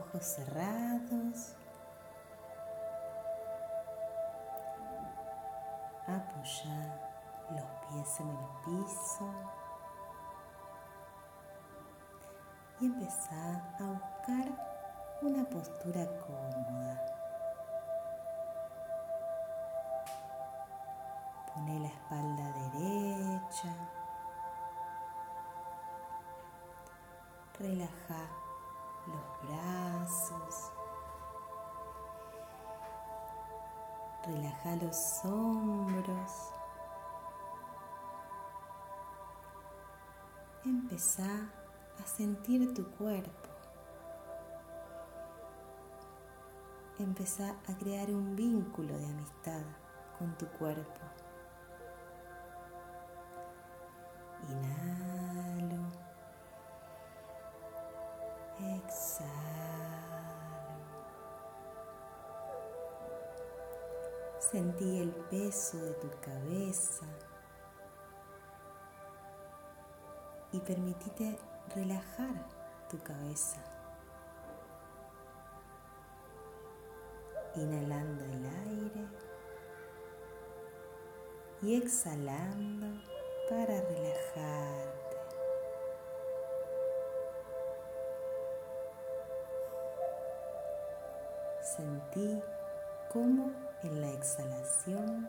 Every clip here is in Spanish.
ojos cerrados. Apoya los pies en el piso y empezá a buscar una postura cómoda. Pone la espalda los hombros. Empezá a sentir tu cuerpo. Empezá a crear un vínculo de amistad con tu cuerpo. Inhalo. Sentí el peso de tu cabeza y permitite relajar tu cabeza. Inhalando el aire y exhalando para relajarte. Sentí cómo en la exhalación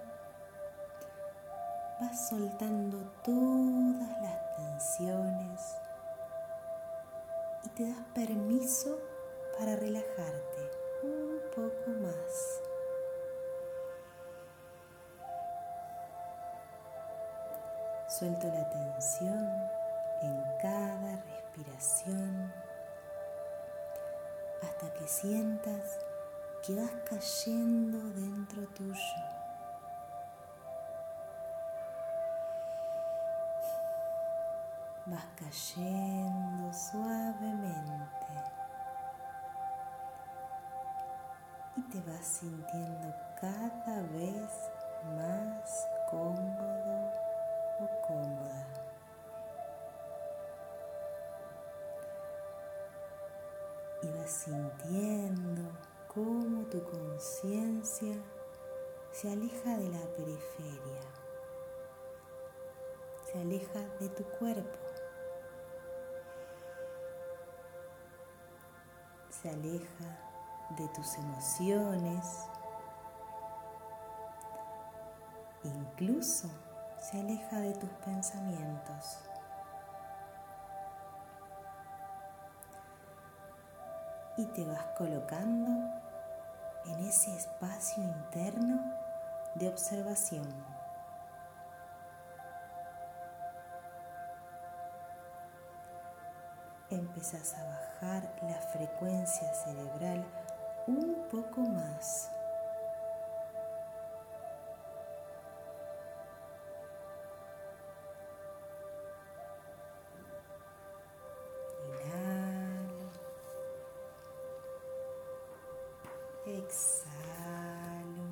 vas soltando todas las tensiones y te das permiso para relajarte un poco más. Suelto la tensión en cada respiración hasta que sientas que vas cayendo dentro tuyo. Vas cayendo suavemente y te vas sintiendo cada vez más cómodo cómoda. Y vas sintiendo cómo tu conciencia se aleja de la periferia, se aleja de tu cuerpo, se aleja de tus emociones, incluso se aleja de tus pensamientos. Y te vas colocando en ese espacio interno de observación. Empezás a bajar la frecuencia cerebral un poco más. Exhalo.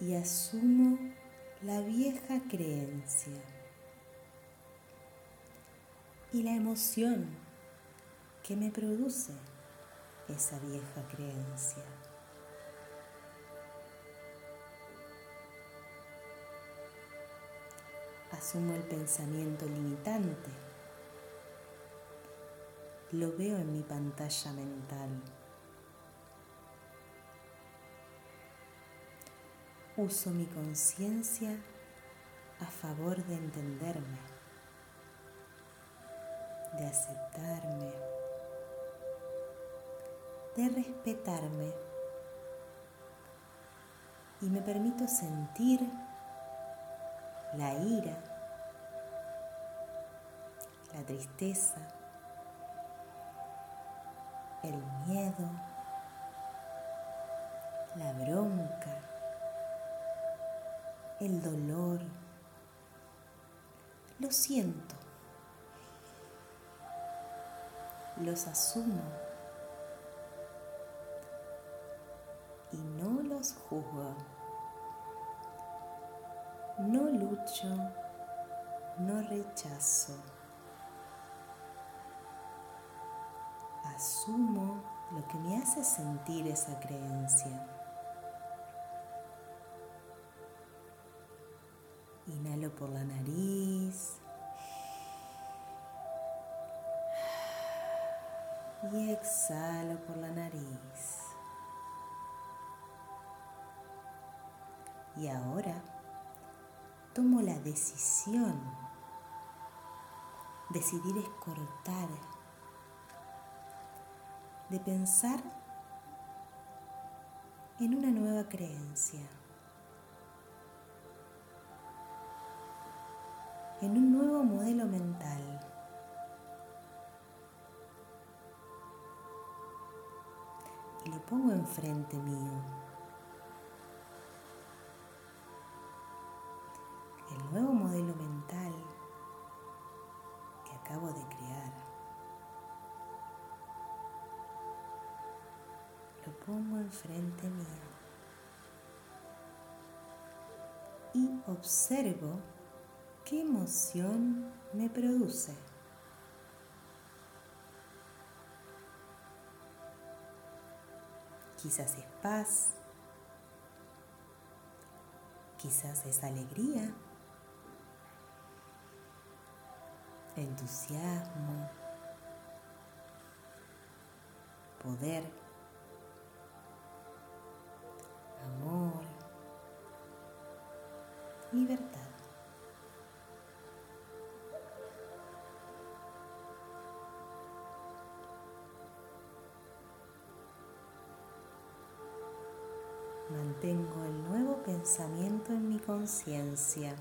Y asumo la vieja creencia y la emoción que me produce esa vieja creencia. Asumo el pensamiento limitante lo veo en mi pantalla mental. Uso mi conciencia a favor de entenderme, de aceptarme, de respetarme y me permito sentir la ira, la tristeza, el miedo, la bronca, el dolor. Lo siento, los asumo y no los juzgo. No lucho, no rechazo. Asumo lo que me hace sentir esa creencia. Inhalo por la nariz. Y exhalo por la nariz. Y ahora tomo la decisión. Decidir es cortar. De pensar en una nueva creencia. En un nuevo modelo mental. Y le pongo enfrente mío. el nuevo modelo mental enfrente mío y observo qué emoción me produce. Quizás es paz, quizás es alegría. entusiasmo, poder, libertad. Mantengo el nuevo pensamiento en mi conciencia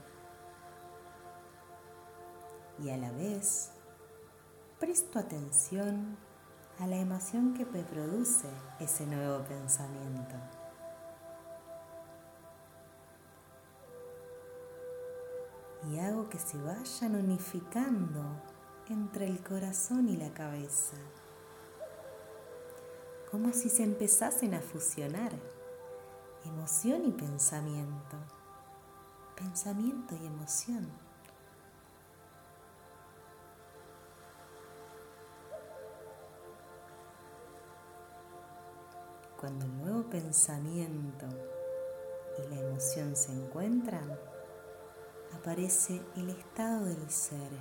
y a la vez presto atención a la emoción que me produce ese nuevo pensamiento. Y hago que se vayan unificando entre el corazón y la cabeza, como si se empezasen a fusionar emoción y pensamiento, pensamiento y emoción. Cuando el nuevo pensamiento y la emoción se encuentran, aparece el estado del ser.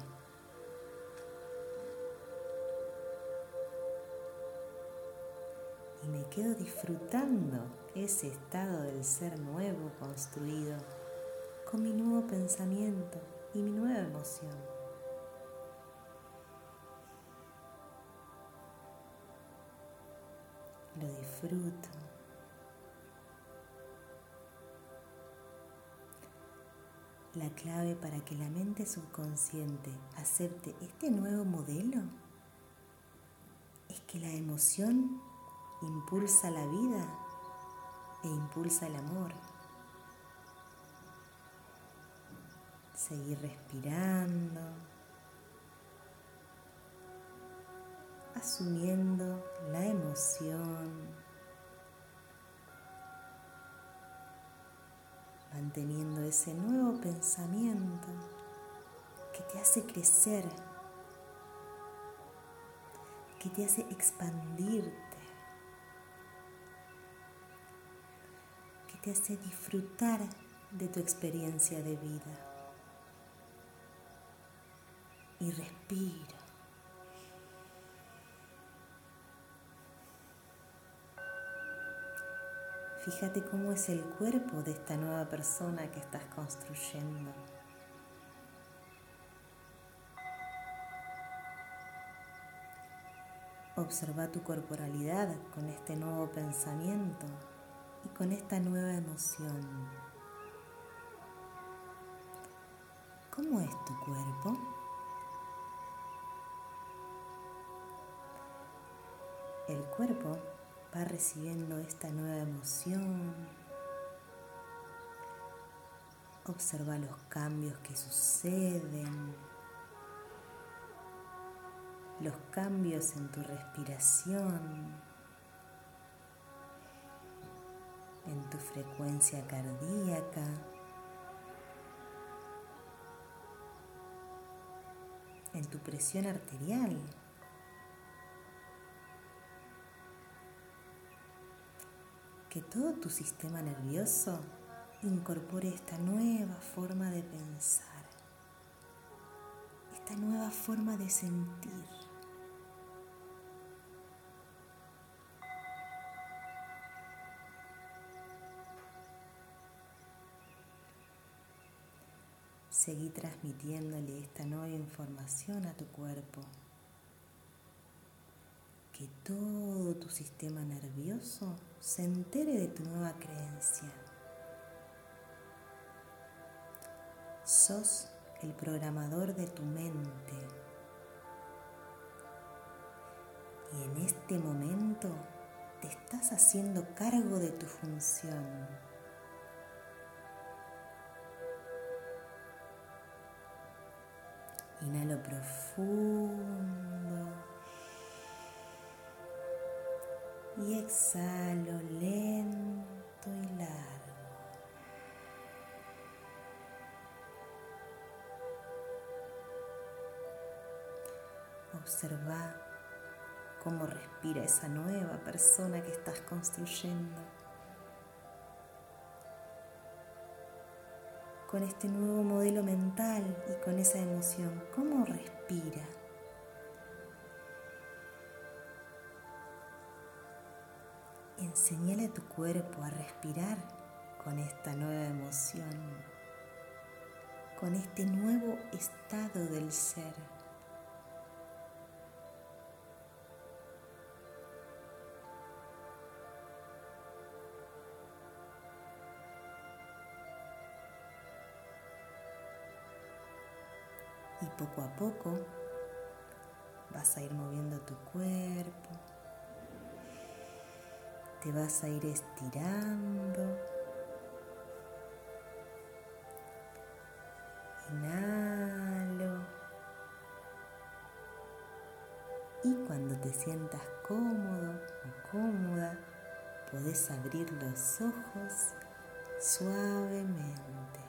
Y me quedo disfrutando ese estado del ser nuevo construido con mi nuevo pensamiento y mi nueva emoción. lo disfruto. La clave para que la mente subconsciente acepte este nuevo modelo es que la emoción impulsa la vida e impulsa el amor. Seguir respirando. asumiendo la emoción, manteniendo ese nuevo pensamiento que te hace crecer, que te hace expandirte, que te hace disfrutar de tu experiencia de vida. Y respira. Fíjate cómo es el cuerpo de esta nueva persona que estás construyendo. Observa tu corporalidad con este nuevo pensamiento y con esta nueva emoción. ¿Cómo es tu cuerpo? El cuerpo va recibiendo esta nueva emoción. Observa los cambios que suceden, los cambios en tu respiración, en tu frecuencia cardíaca. en tu presión arterial. Que todo tu sistema nervioso incorpore esta nueva forma de pensar, esta nueva forma de sentir. Seguí transmitiéndole esta nueva información a tu cuerpo. Que todo tu sistema nervioso se entere de tu nueva creencia. Sos el programador de tu mente. Y en este momento te estás haciendo cargo de tu función. Inhalo profundo. Y exhalo lento y largo. Observa cómo respira esa nueva persona que estás construyendo. con este nuevo modelo mental y con esa emoción? ¿Cómo respira? Enseñale a tu cuerpo a respirar con esta nueva emoción, con este nuevo estado del ser. Y poco a poco vas a ir moviendo tu cuerpo, te vas a ir estirando. Inhalo. Y cuando te sientas cómodo o cómoda, podés abrir los ojos suavemente.